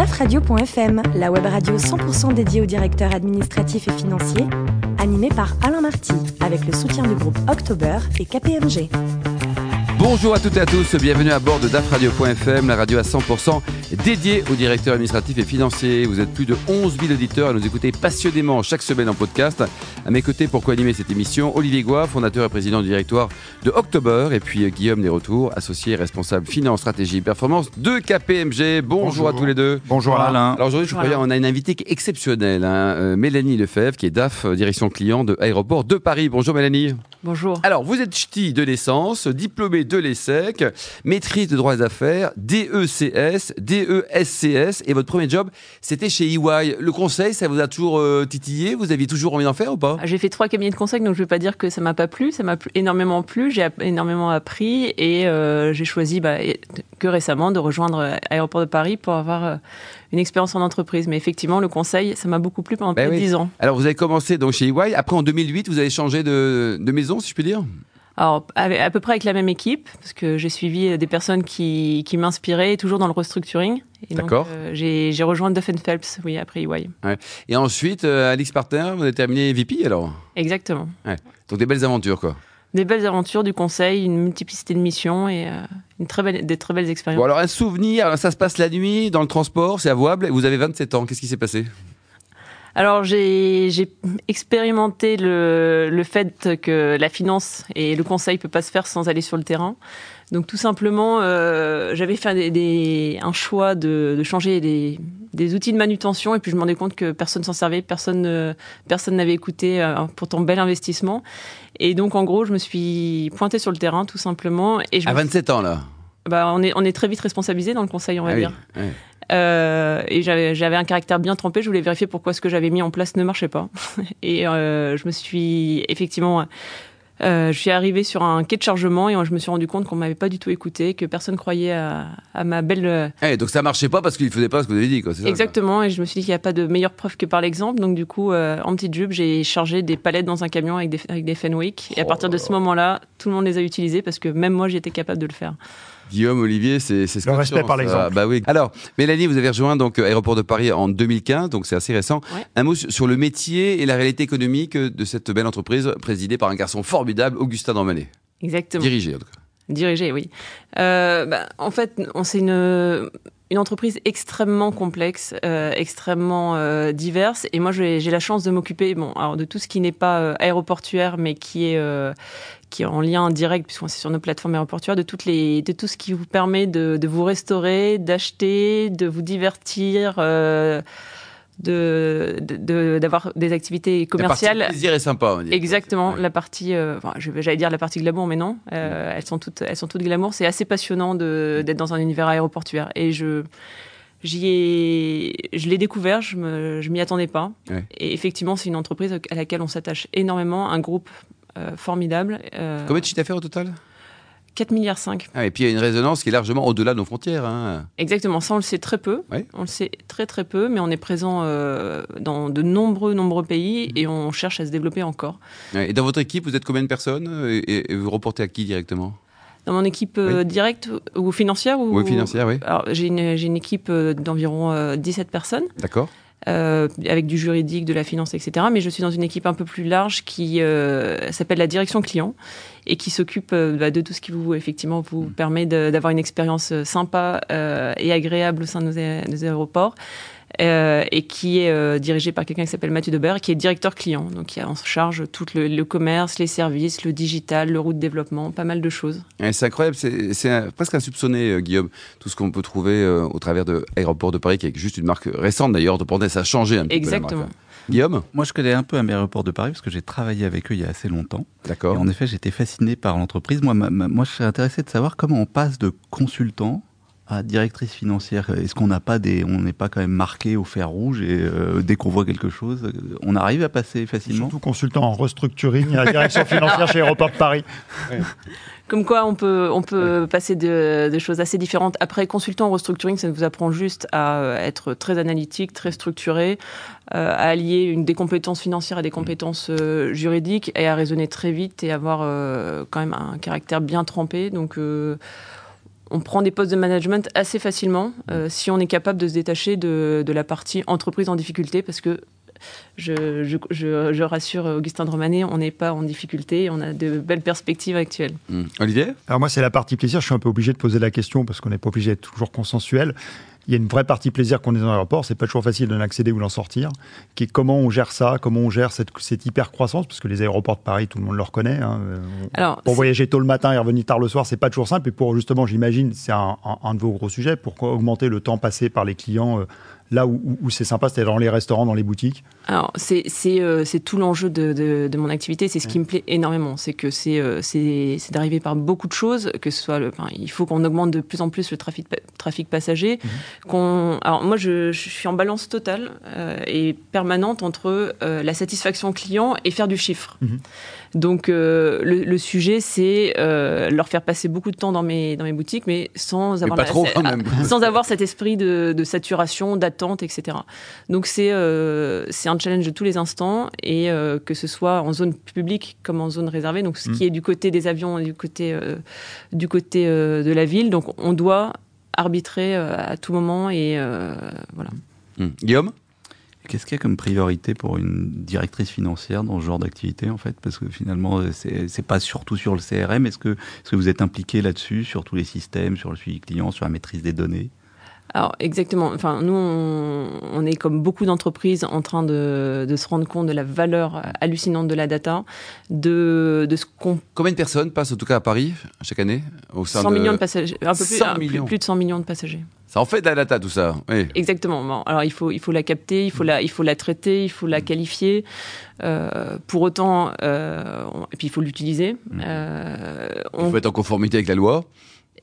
dafradio.fm, la web radio 100% dédiée aux directeurs administratifs et financiers, animée par Alain Marty, avec le soutien du groupe October et KPMG. Bonjour à toutes et à tous, bienvenue à bord de dafradio.fm, la radio à 100% dédiée aux directeurs administratifs et financiers. Vous êtes plus de 11 000 auditeurs à nous écouter passionnément chaque semaine en podcast. À mes côtés, pour co-animer cette émission, Olivier Goua, fondateur et président du directoire de October, et puis euh, Guillaume Desretours, associé et responsable finance, stratégie et performance de KPMG. Bonjour, à tous les deux. Bonjour Alain. Alors aujourd'hui, je on a une invitée exceptionnelle, hein, euh, Mélanie Lefebvre, qui est DAF, euh, direction client de Aéroport de Paris. Bonjour Mélanie. Bonjour. Alors, vous êtes ch'ti de naissance, diplômé de l'ESSEC, maîtrise de droit des affaires, DECS, DESCS, et votre premier job, c'était chez EY. Le conseil, ça vous a toujours euh, titillé? Vous aviez toujours envie d'en faire ou pas? J'ai fait trois cabinets de conseil, donc je ne vais pas dire que ça m'a pas plu. Ça m'a énormément plu, j'ai énormément appris, et euh, j'ai choisi bah, que récemment de rejoindre Aéroport de Paris pour avoir euh, une expérience en entreprise. Mais effectivement, le conseil, ça m'a beaucoup plu pendant ben 10 ans. Alors, vous avez commencé donc chez EY. Après, en 2008, vous avez changé de, de maison, si je puis dire? Alors, à peu près avec la même équipe, parce que j'ai suivi des personnes qui, qui m'inspiraient, toujours dans le restructuring. D'accord. Euh, j'ai rejoint Duff Phelps, oui, après EY. Ouais. Et ensuite, euh, Alix Partner, vous avez terminé VP alors? Exactement. Ouais. Donc des belles aventures, quoi des belles aventures, du conseil, une multiplicité de missions et euh, une très belle, des très belles expériences. Bon, alors un souvenir, ça se passe la nuit, dans le transport, c'est avouable, vous avez 27 ans, qu'est-ce qui s'est passé? Alors j'ai expérimenté le, le, fait que la finance et le conseil ne peut pas se faire sans aller sur le terrain. Donc tout simplement, euh, j'avais fait des, un choix de, de changer des, des, outils de manutention et puis je me rendais compte que personne s'en servait, personne personne n'avait écouté euh, pourtant bel investissement. Et donc en gros, je me suis pointé sur le terrain tout simplement. Et je à 27 ans là. Bah, on est on est très vite responsabilisé dans le conseil, on va ah dire. Euh, et j'avais un caractère bien trempé. Je voulais vérifier pourquoi ce que j'avais mis en place ne marchait pas. Et euh, je me suis effectivement euh, je suis arrivée sur un quai de chargement et je me suis rendu compte qu'on m'avait pas du tout écouté, que personne croyait à, à ma belle. Eh, donc ça marchait pas parce qu'il faisait pas ce que vous avez dit, quoi. Exactement. et je me suis dit qu'il n'y a pas de meilleure preuve que par l'exemple. Donc du coup, euh, en petite jupe, j'ai chargé des palettes dans un camion avec des, avec des Fenwick. Et à partir de ce moment-là, tout le monde les a utilisées parce que même moi, j'étais capable de le faire. Guillaume, Olivier, c'est ce Le respect par l'exemple. Bah oui. Alors, Mélanie, vous avez rejoint donc Aéroport de Paris en 2015, donc c'est assez récent. Un mot sur le métier et la réalité économique de cette belle entreprise présidée par un garçon formidable, Augustin Dormanet. Exactement. Dirigé, en tout cas. Dirigé, oui. Euh, bah, en fait, c'est une, une entreprise extrêmement complexe, euh, extrêmement euh, diverse. Et moi, j'ai la chance de m'occuper bon, de tout ce qui n'est pas euh, aéroportuaire, mais qui est, euh, qui est en lien direct, puisqu'on est sur nos plateformes aéroportuaires, de, toutes les, de tout ce qui vous permet de, de vous restaurer, d'acheter, de vous divertir de d'avoir des activités commerciales. La partie plaisir est sympa. On dit. Exactement, la partie, euh, enfin, j'allais dire la partie glamour, mais non, euh, elles sont toutes, elles sont toutes glamour. C'est assez passionnant d'être dans un univers aéroportuaire et je j'y ai, je l'ai découvert, je me, je m'y attendais pas. Et effectivement, c'est une entreprise à laquelle on s'attache énormément, un groupe euh, formidable. Combien de chiffre d'affaires au total? 4 milliards 5. Ah, et puis il y a une résonance qui est largement au-delà de nos frontières. Hein. Exactement, ça on le sait très peu. On le sait très très peu, mais on est présent euh, dans de nombreux nombreux pays mmh. et on cherche à se développer encore. Et dans votre équipe, vous êtes combien de personnes et, vous reportez à qui directement? Dans mon équipe euh, directe ou financière ou... Oui, financière, oui. Alors, j'ai une, une, équipe euh, d'environ 17 personnes. D'accord. Euh, avec du juridique, de la finance, etc. Mais je suis dans une équipe un peu plus large qui euh, s'appelle la direction client et qui s'occupe euh, bah, de tout ce qui vous effectivement vous permet d'avoir une expérience sympa et agréable au sein de nos aéroports. Euh, et qui est euh, dirigé par quelqu'un qui s'appelle Mathieu Debert, qui est directeur client. Donc, il a en charge tout le, commerce, les services, le digital, le route de développement, pas mal de choses. c'est incroyable, c'est presque insoupçonné, euh, Guillaume, tout ce qu'on peut trouver au travers de Aéroport de Paris, qui est juste une marque récente d'ailleurs, de Portes, ça a changé un petit Exactement. peu. Guillaume? Moi, je connais un peu Aéroport de Paris parce que j'ai travaillé avec eux il y a assez longtemps. D'accord. En effet, j'étais fasciné par l'entreprise. Moi, moi, je serais intéressé de savoir comment on passe de consultant directrice financière, est-ce qu'on n'a pas des, on n'est pas quand même marqué au fer rouge et euh, dès qu'on voit quelque chose, on arrive à passer facilement? Surtout consultant en restructuring à la direction financière chez Aéroport de Paris. Comme quoi, on peut, on peut passer de, choses assez différentes. Après, consultant en restructuring, ça vous apprend juste à euh, être très analytique, très structuré, euh, à allier une, des compétences financières à des compétences juridiques et à raisonner très vite et avoir quand même un caractère bien trempé. Donc, on prend des postes de management assez facilement euh, si on est capable de se détacher de, de la partie entreprise en difficulté, parce que je, je, je, je rassure Augustin de Romanet, on n'est pas en difficulté, on a de belles perspectives actuelles. Mmh. Olivier? Alors moi, c'est la partie plaisir. Je suis un peu obligé de poser la question parce qu'on n'est pas obligé d'être toujours consensuel. Il y a une vraie partie plaisir qu'on est dans l'aéroport. C'est pas toujours facile d'en accéder ou d'en sortir. Qui est comment on gère ça, comment on gère cette, cette hyper croissance, parce que les aéroports de Paris, tout le monde le reconnaît. Hein. Alors, pour voyager tôt le matin et revenir tard le soir, c'est pas toujours simple. Et pour justement, j'imagine, c'est un, un, un, de vos gros sujets. Pourquoi augmenter le temps passé par les clients euh, là où, où, où c'est sympa, c'est dans les restaurants, dans les boutiques Alors, c'est euh, tout l'enjeu de, de, de, mon activité. C'est ce ouais. qui me plaît énormément. C'est que c'est euh, d'arriver par beaucoup de choses, que ce soit le, enfin, il faut qu'on augmente de plus en plus le trafic, trafic passager. Mmh. Qu'on alors, moi, je, je, suis en balance totale euh, et permanente entre euh, la satisfaction client et faire du chiffre. Mmh. Donc, euh, le, le, sujet, c'est leur faire passer beaucoup de temps dans mes, dans mes boutiques, mais sans avoir, mais la, trop, sans avoir cet esprit de, de saturation, d'attente, etc. Donc, c'est c'est un challenge de tous les instants et euh, que ce soit en zone publique comme en zone réservée, donc ce mmh. qui est du côté des avions et du côté, euh, du côté euh, de la ville. Donc on doit arbitrer à tout moment et voilà. Mmh. Guillaume? Qu'est-ce qu'il y a comme priorité pour une directrice financière dans ce genre d'activité en fait? Parce que finalement, c'est pas surtout sur le CRM. Est-ce que, est -ce que vous êtes impliqué là-dessus, sur tous les systèmes, sur le suivi client, sur la maîtrise des données? Alors exactement. Enfin, nous, on, on est comme beaucoup d'entreprises en train de, de, se rendre compte de la valeur hallucinante de la data, de, de ce qu'on. Combien de personnes passent en tout cas à Paris chaque année au sein 100 de... millions de passagers, un peu plus, un, plus, plus, de 100 millions de passagers. Ça en fait de la data tout ça. Oui. Exactement. Bon, alors il faut il faut la capter, il faut la il faut la traiter, il faut la qualifier. Euh, pour autant, euh, on, et puis il faut l'utiliser. Euh, on... Il faut être en conformité avec la loi.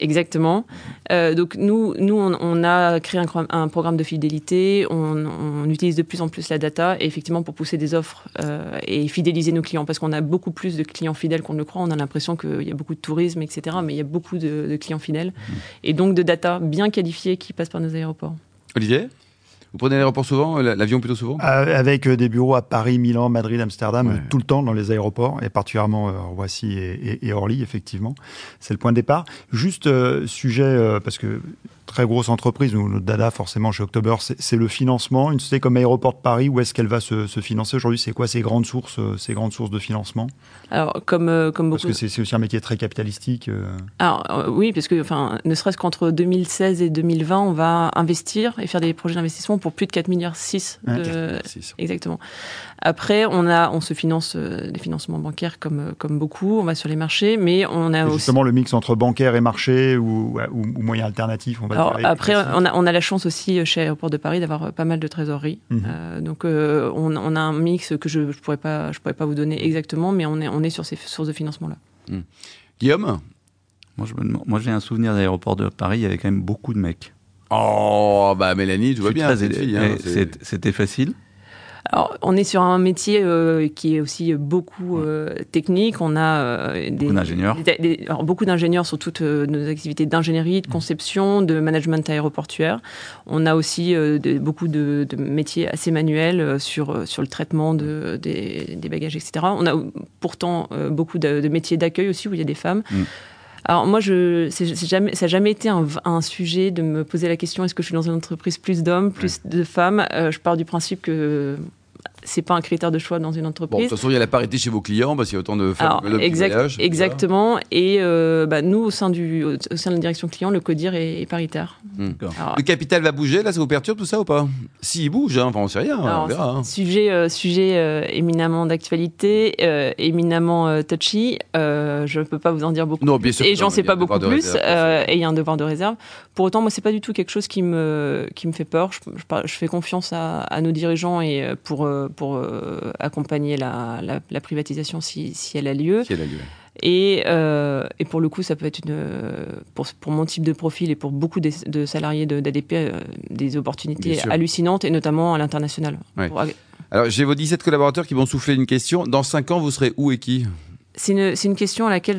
Exactement. Euh, donc nous, nous on, on a créé un, un, programme de fidélité, on, on, utilise de plus en plus la data, et effectivement pour pousser des offres euh, et fidéliser nos clients, parce qu'on a beaucoup plus de clients fidèles qu'on ne le croit, on a l'impression qu'il y a beaucoup de tourisme, etc., mais il y a beaucoup de, de clients fidèles, mmh. et donc de data bien qualifiée qui passe par nos aéroports. Olivier? Vous prenez l'aéroport souvent, l'avion plutôt souvent? Euh, Avec des bureaux à Paris, Milan, Madrid, Amsterdam, ouais. tout le temps dans les aéroports, et particulièrement euh, Roissy et, et, et, Orly, effectivement. C'est le point de départ. Juste euh, sujet, euh, parce que très grosse entreprise, où notre dada forcément chez October, c'est le financement. Une société comme Aéroport de Paris, où est-ce qu'elle va se, se financer aujourd'hui? C'est quoi ses grandes sources, ses grandes sources de financement? Alors comme euh, comme beaucoup. Parce que c'est aussi un métier très capitalistique. Euh... Alors euh, oui, parce que enfin, ne serait-ce qu'entre 2016 et 2020, on va investir et faire des projets d'investissement pour plus de 4 milliards 6 de... exactement. Après, on a, on se finance euh, des financements bancaires comme comme beaucoup. On va sur les marchés, mais on a et aussi justement le mix entre bancaire et marché ou, ou, ou moyens alternatifs. On va Alors, après, on a, on a, la chance aussi chez Aéroport de Paris d'avoir pas mal de trésorerie. Mmh. Euh, donc, euh, on, on, a un mix que je ne pourrais, pas, je pourrais pas vous donner exactement, mais on est, on est sur ces sources de financement-là. Mmh. Guillaume? Moi, moi j'ai un souvenir d'Aéroport de Paris, il y avait quand même beaucoup de mecs. Oh, bah Mélanie, tu vois bien. Hein, C'était facile alors, on est sur un métier euh, qui est aussi beaucoup euh, technique. On a euh, des, beaucoup d'ingénieurs. beaucoup d'ingénieurs sur toutes nos activités d'ingénierie, de conception, de management aéroportuaire. On a aussi de, beaucoup de, de, métiers assez manuels sur sur le traitement de, des, des, bagages, etc. On a pourtant beaucoup de, de métiers d'accueil aussi où il y a des femmes. Mm. Alors moi, je, jamais, ça n'a jamais été un, un, sujet de me poser la question est-ce que je suis dans une entreprise plus d'hommes, plus ouais. de femmes? Euh, Je pars du principe que c'est pas un critère de choix dans une entreprise. Bon, de toute façon, il y a la parité chez vos clients, parce qu'il y a autant de femmes Alors, que exact, voyage, Exactement. Et euh, bah, nous, au sein, du, au sein de la direction client, le CODIR est, est paritaire. Mmh. Alors, le capital va bouger, là, ça vous perturbe tout ça ou pas? S'il si bouge, hein, enfin, on sait rien, Alors, on verra. Hein. Sujet, euh, sujet euh, éminemment d'actualité, euh, éminemment euh, touchy. je ne peux pas vous en dire beaucoup non, bien sûr, Et j'en sais pas beaucoup plus. Réserve, et il y a un devoir de réserve. Pour autant, moi, c'est pas du tout quelque chose qui me, qui me fait peur. Je, je, je fais confiance à, à, nos dirigeants et pour, pour accompagner la, la, la privatisation si, si, elle a lieu. Si elle a lieu. Et, euh, et, pour le coup, ça peut être une, pour, pour, mon type de profil et pour beaucoup de, de salariés d'ADP, de, euh, des opportunités hallucinantes, et notamment à l'international. Ouais. Pour... Alors, j'ai vos 17 collaborateurs qui vont souffler une question. Dans 5 ans, vous serez où et qui? C'est une, une, question à laquelle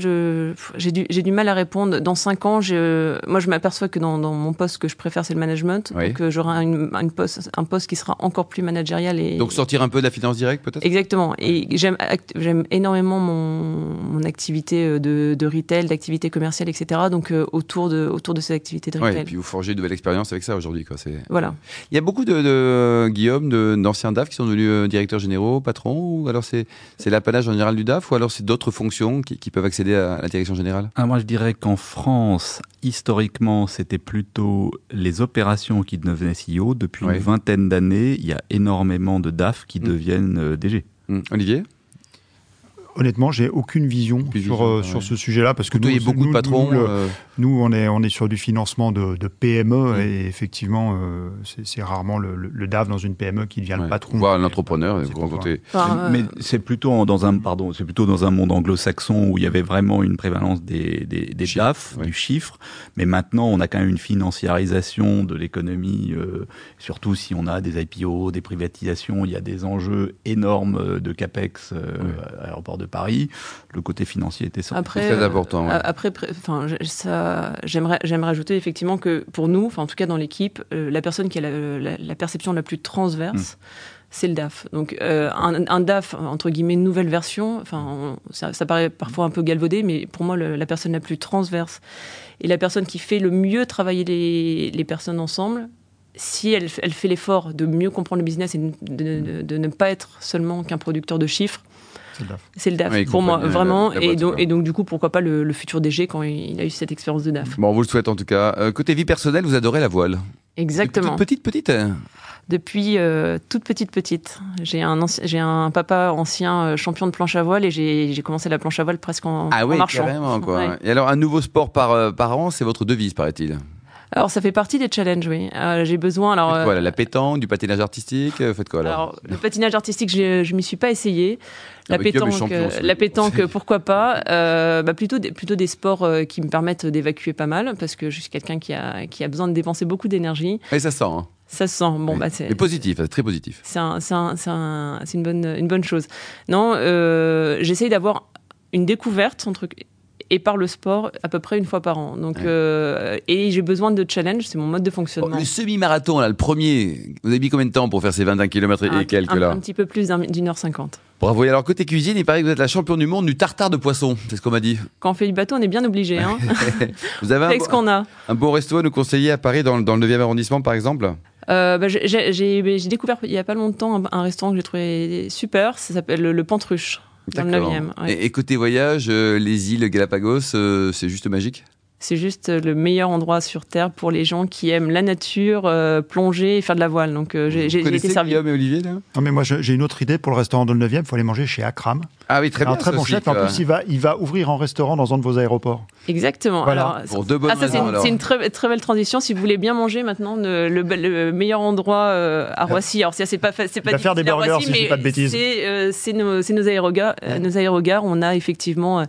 j'ai du, du, mal à répondre. Dans cinq ans, je, moi, je m'aperçois que dans, dans, mon poste, que je préfère, c'est le management. Donc, euh, j'aurai une, une poste, un poste qui sera encore plus managérial. Et... Donc, sortir un peu de la finance directe, peut-être? Exactement. Et j'aime énormément mon, mon activité euh, de, de retail, d'activité commerciale, etc. Donc, euh, autour, de, autour de ces activités de retail. Ouais, et puis, vous forgez de nouvelles expériences avec ça aujourd'hui. Voilà. Il y a beaucoup de, de Guillaume, d'anciens DAF qui sont devenus directeurs généraux, patrons, ou alors c'est l'apanage en général du DAF, ou alors c'est d'autres fonctions qui, peuvent accéder à la direction générale? Ah, Moi, je dirais qu'en France, historiquement, c'était plutôt les opérations qui devenaient CEO. Depuis une vingtaine d'années, il y a énormément de DAF qui mm. deviennent euh, DG. Mm. Olivier? Honnêtement, j'ai aucune vision, sur, euh, sur ce sujet-là parce que nous, il y a beaucoup de patrons. Euh. Nous, on est on est sur du financement de, de PME mm. et effectivement, euh, c'est rarement le, le, DAF dans une PME qui devient le patron. Voir l'entrepreneur. Mais c'est plutôt dans un pardon, c'est plutôt dans un monde anglo-saxon où il y avait vraiment une prévalence des des, des DAF, du chiffre. Mais maintenant, on a quand même une financiarisation de l'économie, surtout si on a des IPO, des privatisations. Il y a des enjeux énormes de capex à l'aéroport de Paris, le côté financier était après, très important. Après, enfin, ça, j'aimerais, j'aimerais ajouter effectivement que pour nous, enfin en tout cas dans l'équipe, euh, la personne qui a la, perception la plus transverse. Hmm. c'est le DAF. Donc euh, un, DAF entre guillemets nouvelle version. Enfin, ça, paraît parfois un peu galvaudé, mais pour moi la personne la plus transverse et la personne qui fait le mieux travailler les, les personnes ensemble. Si elle, elle fait l'effort de mieux comprendre le business et de, de ne pas être seulement qu'un producteur de chiffres, c'est le DAF. pour moi, vraiment. et, donc, et, donc, du coup, pourquoi pas le, futur DG quand il a eu cette expérience de DAF? Bon, on vous le souhaite en tout cas. Euh, côté vie personnelle, vous adorez la voile Exactement. petite, petite, petite Depuis euh, toute petite, petite. J'ai un, j'ai un papa ancien euh, champion de planche à voile et j'ai commencé la planche à voile presque en, ah oui, marchant. Carrément, quoi. Et alors, un nouveau sport par, par an, c'est votre devise, paraît-il? Alors ça fait partie des challenges, oui. Euh, j'ai besoin alors. Faites quoi, la pétanque, du patinage artistique, euh, faites quoi alors, alors Le patinage artistique, je, je m'y suis pas essayé. La pétanque, euh, la pétanque, pourquoi pas euh, bah plutôt des, plutôt des sports qui me permettent d'évacuer pas mal parce que je suis quelqu'un qui a qui a besoin de dépenser beaucoup d'énergie. Et ça sent. Hein. Ça se sent. Bon, bah, c'est positif, très positif. C'est un, un, un, une bonne, une bonne chose. Non, euh, j'essaye d'avoir une découverte entre et par le sport à peu près une fois par an. Donc, euh, et j'ai besoin de challenge, c'est mon mode de fonctionnement. le semi-marathon, là, le premier, vous avez mis combien de temps pour faire ces 21 km et, quelques là un, petit peu plus d'une heure cinquante. Bravo. Et alors, côté cuisine, il paraît que vous êtes la championne du monde du tartare de poisson. C'est ce qu'on m'a dit. Quand on fait du bateau, on est bien obligé. Hein vous avez un, ce qu'on a. un beau resto à nous conseiller à Paris, dans, dans le 9e arrondissement, par exemple? Euh, bah, J'ai découvert il n'y a pas longtemps un, restaurant que j'ai trouvé super. Ça s'appelle le, le Pantruche dans le 9e. Et, côté voyage, euh, les îles Galapagos, euh, c'est juste magique? C'est juste le meilleur endroit sur Terre pour les gens qui aiment la nature, euh, plonger et faire de la voile. Donc j'ai été servi. Guillaume et Olivier là? Non mais moi j'ai une autre idée pour le restaurant dans le 9e, il faut aller manger chez Akram. Ah oui, très bien. Un très bon chef, en plus il va, il va ouvrir un restaurant dans un de vos aéroports. Exactement. Alors, pour deux bonnes ah, c'est une, très, très belle transition. Si vous voulez bien manger maintenant, le, le, meilleur endroit à Roissy. Alors c'est pas, c'est pas. Il va faire des burgers si je dis pas de bêtises. C'est nos, nos aérogares. Nos aérogares, on a effectivement euh,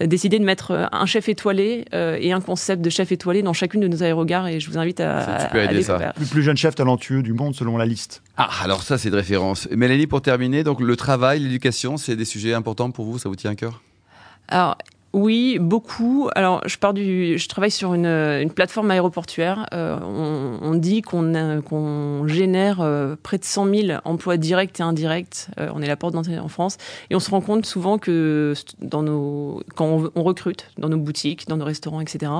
décidé de mettre euh, un chef étoilé euh, et un concept de chef étoilé dans chacune de nos aérogares et je vous invite à, à, ça. Le plus jeune chef talentueux du monde selon la liste. Ah, alors ça c'est de référence. Mélanie, pour terminer, donc le travail, l'éducation, c'est des sujets importants pour vous, ça vous tient à cœur? Alors, oui, beaucoup. Alors, je pars du, je travaille sur une, une plateforme aéroportuaire. Euh, on, on, dit qu'on génère euh, près de 100 000 emplois directs et indirects. Euh, on est la porte d'entrée en France, et on se rend compte souvent que quand on, on, recrute dans nos boutiques, dans nos restaurants, etc.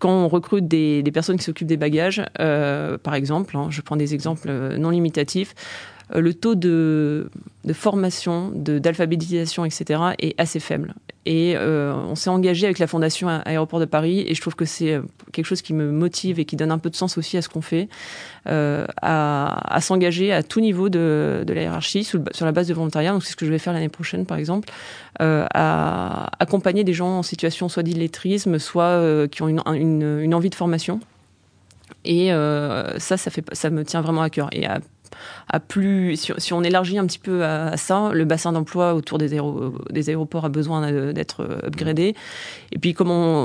Quand on recrute des, des personnes qui s'occupent des bagages, par exemple, hein, je prends des exemples non limitatifs. Euh, le taux de, formation, d'alphabétisation, etc. est assez faible. Et euh, on s'est engagé avec la Fondation Aéroport de Paris, et je trouve que c'est euh, quelque chose qui me motive et qui donne un peu de sens aussi à ce qu'on fait, à, s'engager à tout niveau de, la hiérarchie sur, la base de volontariat. Donc c'est ce que je vais faire l'année prochaine, par exemple, à accompagner des gens en situation soit d'illettrisme, soit qui ont une, envie de formation. Et ça, ça, ça me tient vraiment à cœur. Et à à plus, si, on élargit un petit peu à, ça, le bassin d'emploi autour des, aéroports a besoin d'être upgradé. Et puis,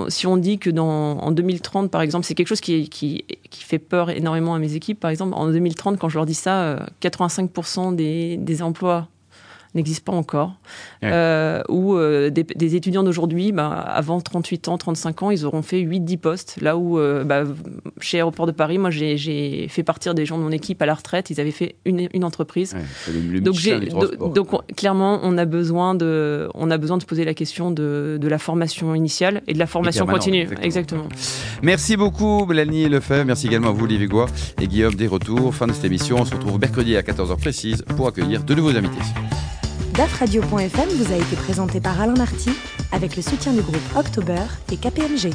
si on dit que dans, en 2030, par exemple, c'est quelque chose qui, qui, qui, fait peur énormément à mes équipes, par exemple, en 2030, quand je leur dis ça, 85% euh, des, des emplois n'existe pas encore. Ouais. Euh, où euh, des, des, étudiants d'aujourd'hui, bah, avant 38 ans, 35 ans, ils auront fait 8-10 postes. Là où, euh, bah, chez Aéroport de Paris, moi, j'ai fait partir des gens de mon équipe à la retraite. Ils avaient fait une, une entreprise. Ouais, le, donc, donc, donc on, clairement, on a, besoin de, on a besoin de se poser la question de, de la formation initiale et de la formation continue. Exactement. exactement. Merci beaucoup, Mélanie Lefebvre. Merci également à vous, Olivier Goua et Guillaume des retours. Fin de cette émission. On se retrouve mercredi à 14h précise pour accueillir de nouveaux invités. DAFradio.fm vous a été présenté par Alain Marty avec le soutien du groupe October et KPMG.